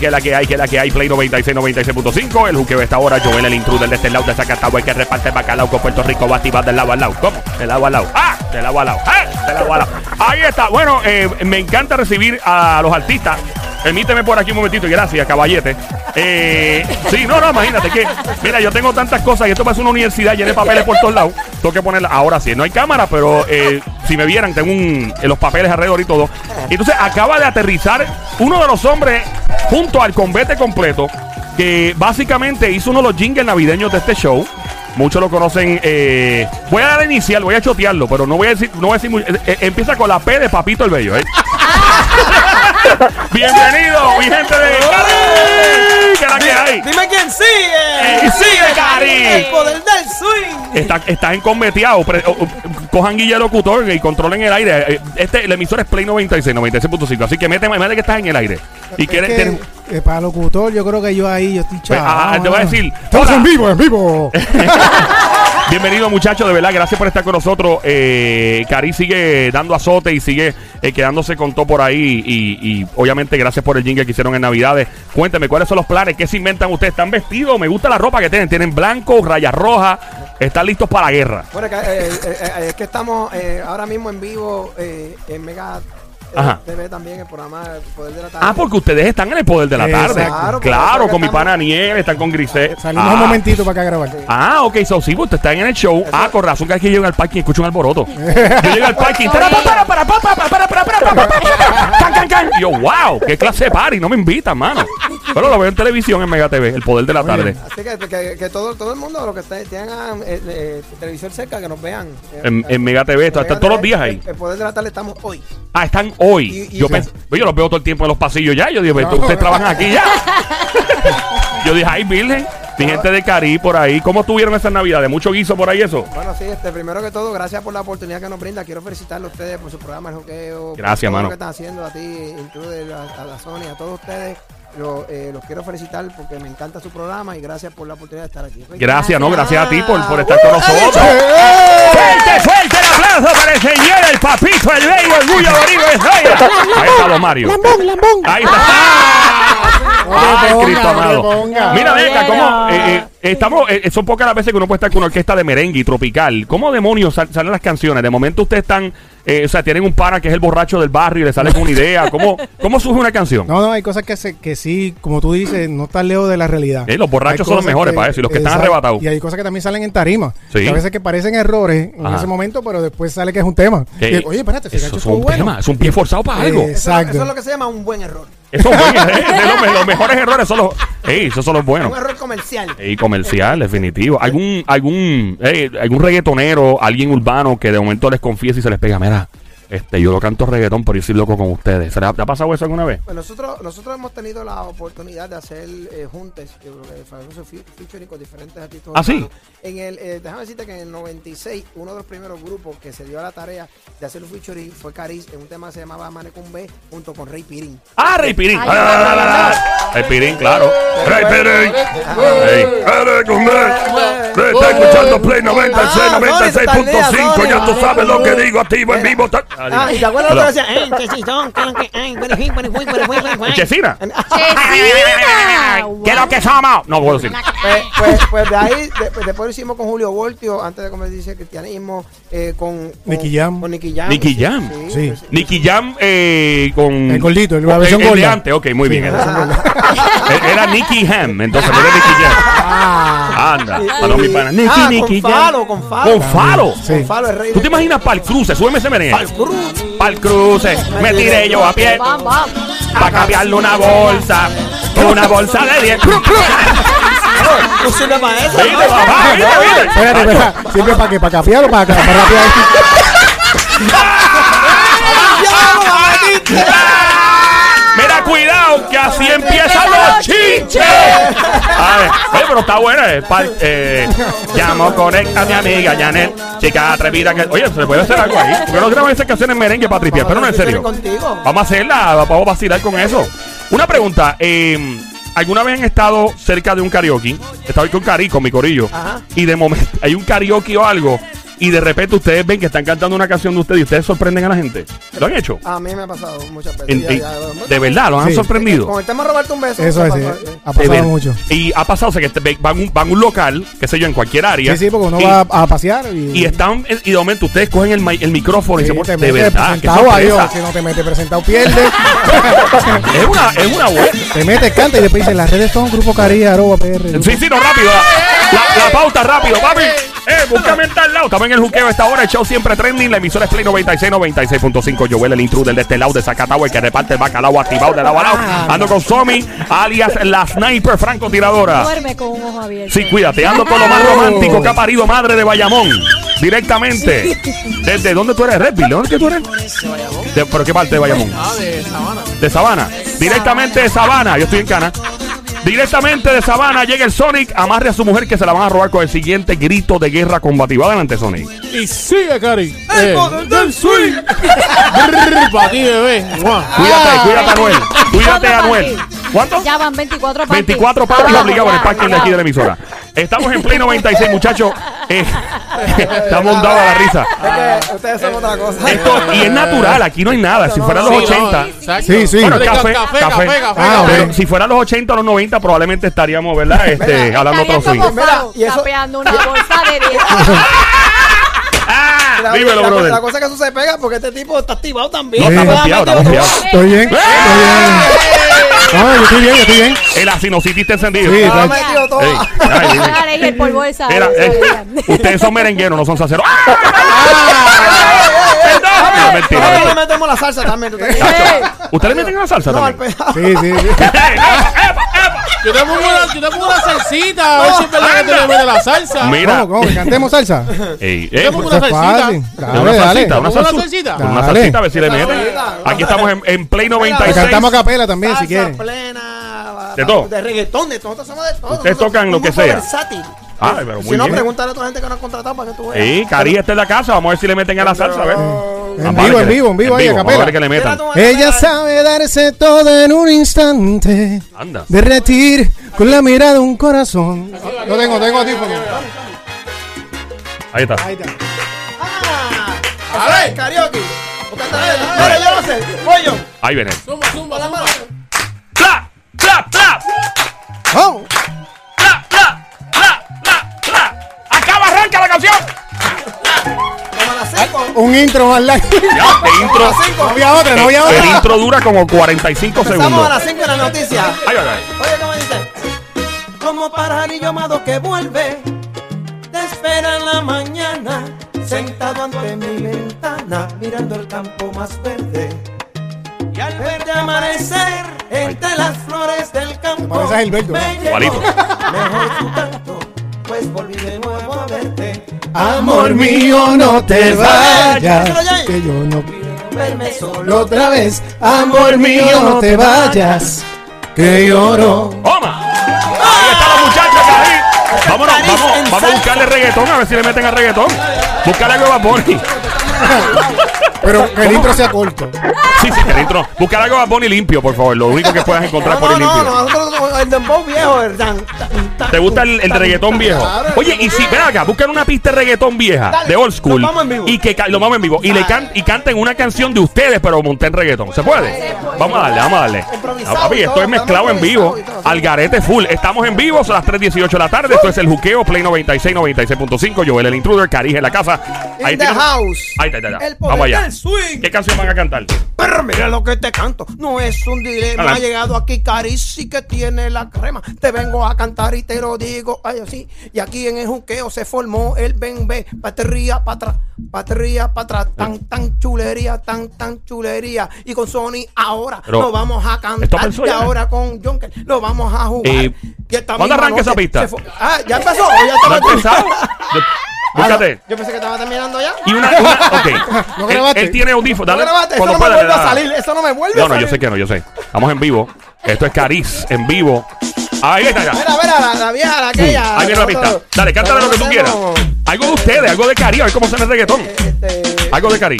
que la que hay, que la que hay. Play 96, 96.5. El juqueo está ahora. Joel, el intruder de este lado de Zacatau. El que reparte bacalao con Puerto Rico. Va a del lado al lado. ¿Cómo? Del lado al lado. ¡Ah! Del lado al lado. ¡Ah! Del lado al lado. Ahí está. Bueno, eh, me encanta recibir a los artistas. Permíteme por aquí un momentito. y Gracias, caballete. Eh, sí, no, no, imagínate que. Mira, yo tengo tantas cosas y esto parece una universidad llena de papeles por todos lados. Tengo que ponerla. Ahora sí, no hay cámara, pero eh, si me vieran, tengo un, los papeles alrededor y todo. Entonces, acaba de aterrizar uno de los hombres junto al convete completo que básicamente hizo uno de los jingles navideños de este show. Muchos lo conocen. eh, voy a dar inicial, voy a chotearlo, pero no voy a decir, no voy a decir muy- eh, eh, empieza con la P de Papito el Bello, ¿eh? Bienvenido, mi gente de Cari. ¿Qué la que hay? Dime quién sigue. Eh, sigue, Cari. El poder Está, estás enconveteado. Pre- o- o- cojan guilla de locutor y controlen el aire. Eh, Este, el emisor es Play 96, 96.5. Así que mete, mete que estás en el aire. Y Es quieres. que, tienes- eh, para locutor, yo creo que yo ahí, yo estoy Pues, chaval. ah, te voy a decir, Estamos hola. en vivo, en vivo. Bienvenido, muchachos, de verdad, gracias por estar con nosotros. Eh, Cari sigue dando azote y sigue eh, quedándose con todo por ahí. Y, y, obviamente, gracias por el jingle que hicieron en Navidades. Cuénteme, ¿cuáles son los planes? ¿Qué se inventan ustedes? ¿Están vestidos? Me gusta la ropa que tienen. Tienen blanco, rayas rojas. Están listos para la guerra. Bueno, que, eh, eh, eh, es que estamos eh, ahora mismo en vivo eh, en Mega eh, Ajá. TV también, el programa El Poder de la Tarde. Ah, porque ustedes están en el poder de la Exacto. tarde. Claro, Claro, con mi estamos- pana Niel, están con Grisel. Salimos ah. un momentito para acá a grabar. Ah, ok, so sí, usted está en el show. Ah, con razón que hay que llegar al parking y escucho un alboroto. Yo llego al parking. para, para, para, para, para, para, para, para, para, para, para, can, can, can. Y yo, wow, qué clase de party. No me invitan, mano. Pero lo veo en televisión en Mega TV, el poder de la tarde. Así que, que, que todo, todo el mundo, los que tengan eh, eh, televisor cerca, que nos vean. En, eh, en Mega TV, están Mega todos los días ahí. El, el Poder de la Tarde estamos hoy. Ah, están hoy. Y- y- Yo Sí. pensé, yo los veo todo el tiempo en los pasillos ya. Yo digo, ustedes trabajan aquí ya. Yo dije, ay, Virgen, mi gente de Cari por ahí. ¿Cómo tuvieron esas navidades? ¿Mucho guiso por ahí eso? Bueno, sí, este, primero que todo, gracias por la oportunidad que nos brinda. Quiero felicitarle a ustedes por su programa El Joqueo. por Gracias, todo mano. lo que están haciendo a ti, Intruder, a, a la Sony, a todos ustedes. Lo- eh, los quiero felicitar porque me encanta su programa y gracias por la oportunidad de estar aquí. Gracias, no, gracias a ti por, por estar con nosotros. Fuerte, fuerte el aplauso para el señor, el papito, el bello, el orgullo Zoya. Ahí está Don Mario. Lambón, lambón. Ahí está. No te Ay, Cristo amado. Mira, Beca, ¿cómo? Eh, eh, estamos, eh, son pocas las veces que uno puede estar con una orquesta de merengue y tropical. ¿Cómo demonios sal- salen las canciones? De momento ustedes están, eh, o sea, tienen un pana que es el borracho del barrio y le sale con una idea. ¿Cómo, cómo surge una canción? No, no, hay cosas que, se, que sí, como tú dices, no están lejos de la realidad. Eh, los borrachos Hay son los mejores para eso, y los que están arrebatados. Y hay cosas que también salen en tarima. Sí. Que a veces que parecen errores en Ajá. ese momento, pero después sale que es un tema. Eh, Y, Oye, espérate, ese eso es un bueno. tema, es un pie forzado para algo. Eh, Eso, Exacto. eso es lo que se llama un buen error. Esos son buenos, eh, de los, los mejores errores son los. Ey, esos son los buenos. Un error comercial. Y comercial, definitivo. ¿Algún, algún, eh, algún reggaetonero, alguien urbano que de momento les confiese y se les pega, mira, este, yo lo canto reggaetón, pero yo soy loco con ustedes. ¿Se le ha, te ha pasado eso alguna vez? Pues nosotros, nosotros hemos tenido la oportunidad de hacer eh, juntes, yo creo que famoso fe- featuring con diferentes artistas. ¿Ah, sí? En el, eh, déjame decirte que en el 96, uno de los primeros grupos que se dio a la tarea de hacer un featuring fue Caris en un tema que se llamaba Manecumbe junto con Rey Pirín. ¡Ah, Rey Pirín! Ay, Ah, la, la, la, la, la. Rey Pirín, claro. Rey Pirín. Te Está escuchando Play 96, Ah, 96.5. Ya tú sabes lo que digo, activo en vivo. Ah, y te acuerdas lo Hello. que decía, eh, que si son, que, que, ay, bueno, sí, bueno, bueno, bueno, bueno, bueno". Chesina. Chesina. ¿Qué es lo que somos? No puedo decir. Pues, pues, pues de ahí, de- después lo hicimos con Julio Voltio, antes de convertirse en cristianismo, eh, con, con Nicky Jam. Con Nicky Jam. Nicky Jam. Sí. Nicky Jam eh, con. El gordito, el- la versión el de gorda. antes, ok, muy bien. Eh, Era Nicky Ham, entonces no era Nicky Jam. Ah, Anda, Y- a no, mi pana. Nicky, ah, Nicky con. Falo, con Falo. Con Falo. Sí. Con Falo, el rey ¿Tú te imaginas para el cruce? Súbeme ese merengue. Pa'l cruz. Para el cruce, me tiré yo a pie para cambiarle una bolsa. Una bolsa de 10. No sirve para eso. Viste, papá, viste, viste. espérate, espérate. ¿Sirve para qué? ¿Para capear o para, para rapear? oye, pero está buena. Eh, eh, llamo, conecta a mi amiga Janet, chica atrevida. que Oye, se puede hacer algo ahí. Porque no grabamos esas canciones merengue para tripear, pero no en serio. Contigo. Vamos a hacerla, vamos a vacilar con eso. Una pregunta, eh, ¿alguna vez han estado cerca de un karaoke? Estaba con Cari, con mi corillo. Ajá. Y de momento hay un karaoke o algo y de repente ustedes ven que están cantando una canción de ustedes y ustedes sorprenden a la gente. ¿Lo han hecho? A mí me ha pasado muchas veces. En- Ya, en- ya, ¿De verdad? ¿Los han Sí. sorprendido? Con el tema Roberto un beso. Eso es, sí. ha De pasado ver- mucho. Y ha pasado o sea, que te- van un, van a un local, qué sé yo, en cualquier área. Sí, sí, porque uno y, va a, a pasear y, y están, y de momento ustedes cogen el, mi- el micrófono y se ponen, de verdad, presentado, si no te metes presentado, pierdes. Es una, es una buena. te metes, canta y después dices, las redes son Grupo Cari, arroba PR. Sí, sí, no, rápido. La, la- la pauta, rápido, papi. Eh, búscame en tal lado. Estamos en el juqueo a esta hora. El show siempre trending. La emisora es Play 96, 96.5. Joel, el intruder de este lado de Zacatau, el que reparte el bacalao activado de lado a lado. Ando con Somi, alias la sniper francotiradora. Duerme con un ojo abierto. Sí, cuídate. Ando con lo más romántico que ha parido madre de Bayamón. Directamente. ¿Desde dónde tú eres, Redville? ¿De dónde que tú eres? De- ¿Pero qué parte de Bayamón? Ah, de Sabana. De Sabana. Directamente de Sabana. Yo estoy en Cana. Directamente de Sabana llega el Sonic. Amarre a su mujer que se la van a robar con el siguiente grito de guerra combativa. Adelante, Sonic. Y sigue, Cari. El poder del swing. Para ti, bebé. Cuídate, cuídate, Anuel. Cuídate, ¿Cuántos Anuel. ¿Cuánto? Ya van 24 parties. 24 parties obligados en el parking de aquí de la emisora. Estamos en Play 96, muchachos. Eh, estamos dados a la risa. Es que ustedes son otra cosa. Esto, y es natural, aquí no hay nada. Si fueran los Sí, no, 80. exacto. Sí, sí. Bueno, café, café, café. café, café, Ah, café. Pero si fueran los 80 o los 90, probablemente estaríamos, ¿verdad? Este, Mira, hablando otro swing. tapeando una bolsa de 10. ¡Ah! La, Dímelo, la- la cosa es que eso se pega porque este tipo está activado también. No, Sí. Está estamos como- fiados. Estoy bien, estoy bien. No, yo estoy bien, yo estoy bien. El asinocitis está encendido. Sí, Está metido todo. Ey, ay, y el polvo de eh, ustedes son merengueros, no son saceros. ¡Ah! Perdón. No, Nosotros mentira, le mentira. metemos la salsa también. ¿tú te crees? Chacho, ¿Ustedes meten la salsa No, al también? Sí, sí, sí. Yo te pongo una, yo te pongo una salsita, a ver si es verdad que te le la salsa. Mira. ¿Cómo, cómo? ¿Cantemos salsa? Ey, Yo eh, te pongo una Eso es salsita. fácil. una Dale, dale. salsita, una ¿Una salsita. salsita? Una Dale. salsita, a ver si le Una meten. salsita. Aquí estamos en, en Play Que 96. cantamos a capela también, si Salsa quieren. plena. De todo. De reggaetón, de todo. Nosotros somos de todo. Ustedes Nosotros tocan lo que sea. versátil. Ay, pero muy si no, bien. pregúntale a otra gente que nos ha contratado para que tú veas. Sí, Cari está en la casa. Vamos a ver si le meten a la salsa. A ver. En a vivo, en vivo, en vivo, ahí a a que le metan. Ella sabe darse todo en un instante. Anda. Derretir con la mirada un corazón. Yo tengo, tengo audífono. Ahí está. Ahí está. Ah, es karaoke. Mira, yo lo sé. Pollo. Ahí viene. Zumba, zumba, zumba. ¡Pla! ¡Pla! ¡Pla! Vamos. Un intro más largo. Ya, de intro. A. No había otra, no había El otra. intro dura como 45 Empezamos a segundos. las 5 en la noticia. Ay, ay, ay. Oye, ¿cómo dice? Como pajarillo amado que vuelve, te espera en la mañana, sentado ante mi ventana, mirando el campo más verde. Y al verte amanecer, entre las flores del campo, a me Igualito. mejor tu canto, pues volví de nuevo a. Amor mío, no te vayas. Que yo no Verme solo otra vez. Amor mío, no te vayas. Que lloro. ¡Toma! Ahí está la muchacha, Cari. Vámonos, vamos, vamos a buscarle reggaetón, a ver si le meten a reggaetón. Buscarle algo a Bunny. Pero que el intro sea corto. Sí, sí, que el intro. Buscar algo a Bunny limpio, por favor. Lo único que puedas encontrar por No, ahí no, limpio. no, nosotros el dembow viejo, el tan, tan, tan, ¿Te gusta el, el reggaetón viejo? claro, Oye, y si, ven acá, buscan una pista de reggaetón vieja, Dale, de old school. lo vamos en vivo. Y que lo vamos en vivo. Y le can, y canten una canción de ustedes, pero monté en reggaetón. ¿Se puede? Vamos a darle, vamos a darle. Ah, papi, esto es mezclado en vivo. Al garete full. Estamos en vivo, son las 3.18 de la tarde. Esto es el juqueo, Play 96, 96.5. Joel el intruder, Carige en la casa. In the house. Ahí está, ahí está, ahí está. El poder Vamos allá. Swing. ¿Qué canción van a cantar? Pero mira lo que te canto, no es un dilema. Ha llegado aquí Carisi que tiene la crema. Te vengo a cantar y te lo digo, ay así. Y aquí en el juqueo se formó el ben be, paterría para atrás, paterría para atrás, tan tan chulería, tan tan chulería. Y con Sony ahora Pero, lo vamos a ¿esto cantar. Y ya? ahora con Jonker lo vamos a jugar. Eh, Y ¿cuándo arranca esa pista? Ah, ya empezó. ya ¿No estaba empezado? Yo- Búscate. Yo pensé que estaba terminando ya. Y una, una ok. ¿No él, grabaste? él tiene audífonos. No Dale, grabaste, eso no me vuelve a salir. Eso no me vuelve No, a no, salir. yo sé que no, yo sé. Estamos en vivo. Esto es Caris en vivo. Ahí está ya. Mira, mira, la, la vieja, la aquella. Ahí viene la pista. Dale, cántale lo que tú quieras. Algo de ustedes, algo de Cari, a ver cómo suena el reggaetón. Este, Algo de Cari.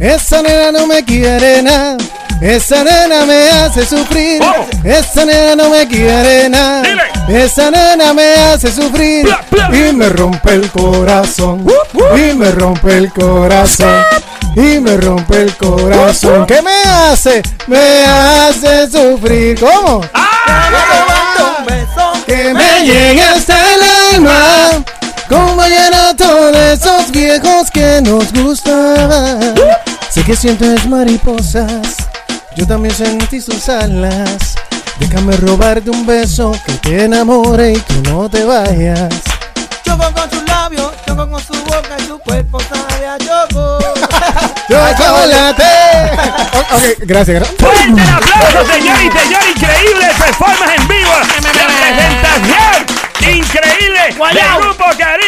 Esa nena no me quiere nada. Esa nena me hace sufrir. Esa nena no me quiere nada. Dile. Esa nena me hace sufrir Bla, bla. y me rompe el corazón. Y me rompe el corazón. Y me rompe el corazón. ¿Qué me hace? Me hace sufrir. ¿Cómo? Beso. Que me llegue hasta el alma. Como vallenato de esos viejos que nos gustaban. Sé que sientes mariposas. Yo también sentí sus alas. Déjame robarte un beso que te enamore y que no te vayas. Choco con sus labios, choco con su boca y su cuerpo sabe a choco. ¡Chocolate! ok, gracias, gracias. Fuerte el aplauso, señor y señor. Increíble performance en vivo. La presentación increíble del grupo Cari.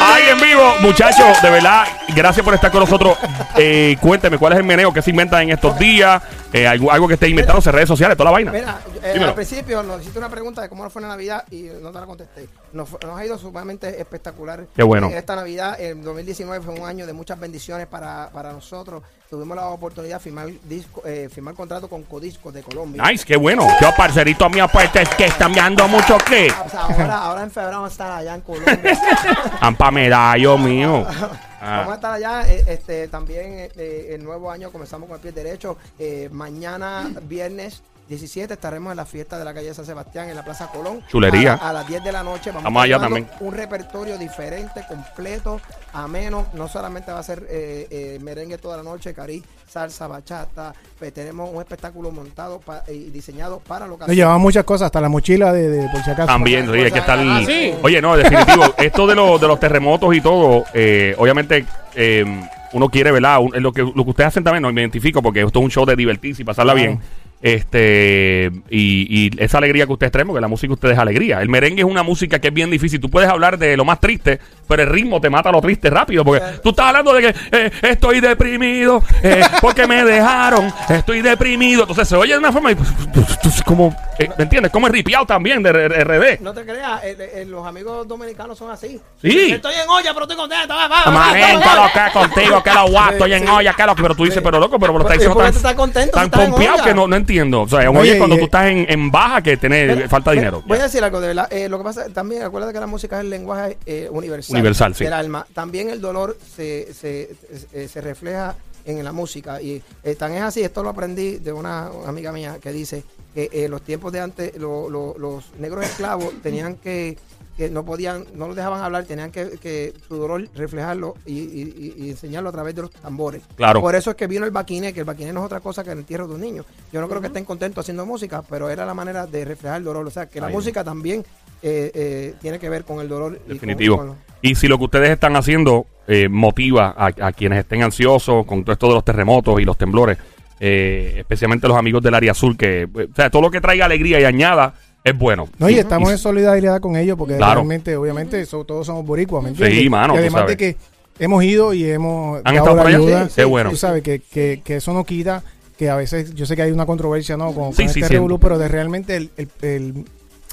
Ay, en vivo. Muchachos, de verdad, gracias por estar con nosotros. Eh, cuénteme, ¿cuál es el meneo que se inventa en estos días? Eh, algo, algo que esté inventándose en redes sociales, toda la vaina. Mira, eh, al principio nos hiciste una pregunta de cómo nos fue la Navidad y no te la contesté. Nos, nos ha ido sumamente espectacular. Qué bueno. En esta Navidad, el 2019 fue un año de muchas bendiciones para, para nosotros. Tuvimos la oportunidad de firmar, disco, eh, firmar contrato con Codisco de Colombia. Nice, qué bueno. Yo, parcerito mío, pues, es que están mirando mucho que. O sea, ahora, ahora en febrero vamos a estar allá en Colombia. Ampa medallo mío. Vamos a Ah, estar allá. eh, este, también eh, el nuevo año comenzamos con el pie derecho. Eh, mañana, viernes 17, estaremos en la fiesta de la calle San Sebastián en la Plaza Colón. Chulería. A, la- a las 10 de la noche. Vamos Vamos a allá también. Un repertorio diferente, completo, ameno. No solamente va a ser eh, eh, merengue toda la noche, cari, salsa, bachata. Pues tenemos un espectáculo montado pa- y diseñado para lo que Nos llevamos muchas cosas, hasta la mochila de, de por si acaso. También, hay que estar. Ah, sí. Oye, no, definitivo. esto de, los de los terremotos y todo, eh, obviamente, eh, uno quiere, ¿verdad? Un- lo, que, lo que ustedes hacen también, no me identifico porque esto es un show de divertirse y pasarla Claro. bien. Este, y, esa alegría que ustedes traen, porque la música de ustedes es alegría. El merengue es una música que es bien difícil. Tú puedes hablar de lo más triste, pero el ritmo te mata lo triste rápido. Porque tú estás hablando de que eh, estoy deprimido, eh, porque me dejaron, estoy deprimido. Entonces se oye de una forma y pues, pues, pues, como, eh, ¿me entiendes? Como es ripiado también de RD. No te creas, eh, eh, los amigos dominicanos son así. Sí. Estoy en olla, pero estoy contento. Va, va, lo que contigo, que lo guapo, estoy en olla, que lo que. Pero tú dices, pero loco, pero, pero Pues, está diciendo ¿por qué tan, estás contento tan estás pompeado que no, no entiendo. O sea, oye, cuando tú estás en, en baja que tenés falta dinero. Voy a decir algo de verdad. Eh, lo que pasa también, acuérdate que la música es el lenguaje eh, universal. Universal, sí. Del alma. También el dolor se, se, se- se refleja en la música. Y eh, tan es así, esto lo aprendí de una amiga mía que dice que eh, los tiempos de antes, lo- lo- los negros esclavos tenían que que no podían, no los dejaban hablar, tenían que, que su dolor reflejarlo y, y- enseñarlo a través de los tambores. Claro. Por eso es que vino el baquiné, que el baquiné no es otra cosa que el entierro de un niño. Yo no creo que estén contentos haciendo música, pero era la manera de reflejar el dolor. O sea, que la Ahí. música también eh, eh, tiene que ver con el dolor. y con- Definitivo. con lo- Y si lo que ustedes están haciendo eh, motiva a, a quienes estén ansiosos con todo esto de los terremotos y los temblores, eh, especialmente los amigos del área azul, que, eh, o sea, todo lo que traiga alegría y añada es bueno. No, y estamos en solidaridad con ellos porque Claro. realmente, obviamente, so- todos somos boricuas, ¿me entiendes? Sí, mano, Y tú además sabes. de que hemos ido y hemos ¿Han estado por ayuda. Sí, qué bueno. Tú sabes que, que, que eso no quita que a veces, yo sé que hay una controversia, ¿no? Con, Sí, con sí, este revolú, pero de realmente el, el- el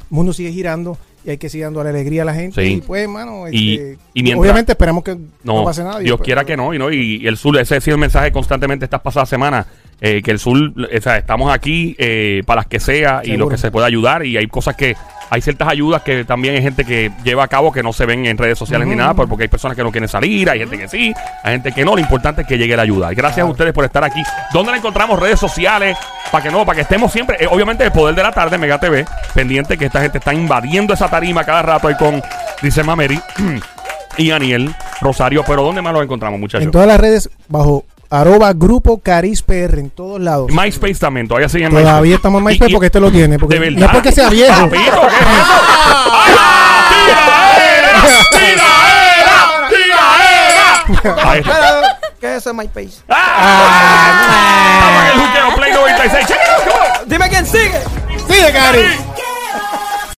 mundo sigue girando y hay que seguir dando la alegría a la gente. Sí. Y pues, hermano, Y- este, y mientras- obviamente esperamos que no, No, pase nada. y Dios pues, quiera que no, y no, y, y el sur, ese ha sido el mensaje constantemente estas pasadas semanas, eh, que el sur, o sea, estamos aquí eh, para las que sea y lo que se pueda ayudar, y hay cosas que, hay ciertas ayudas que también hay gente que lleva a cabo que no se ven en redes sociales ni nada, porque hay personas que no quieren salir, hay gente que sí, hay gente que no, lo importante es que llegue la ayuda. Y gracias a ustedes por estar aquí. ¿Dónde la encontramos? Redes sociales, para que no, para que estemos siempre, eh, obviamente el poder de la tarde, Mega TV, pendiente que esta gente está invadiendo esa tarima cada rato ahí con, dice Mameri. y Daniel Rosario. Pero ¿dónde más lo encontramos, muchachos? En todas las redes, bajo arroba grupo Caris PR, en todos lados. MySpace también, todavía sigue en Todavía MySpace. estamos en MySpace y- porque este lo tiene. Porque, ¿De verdad? no es porque sea viejo. Papito, ¿qué es eso? ¡Ay, ¡Tiraera! ¡Tiraera! ¡Tiraera! Ahí está. ¿Qué es eso MySpace? ¡Ah! Estamos en el juqueo Play 96. Check it out, come on. Dime quién sigue. Sigue, Cari.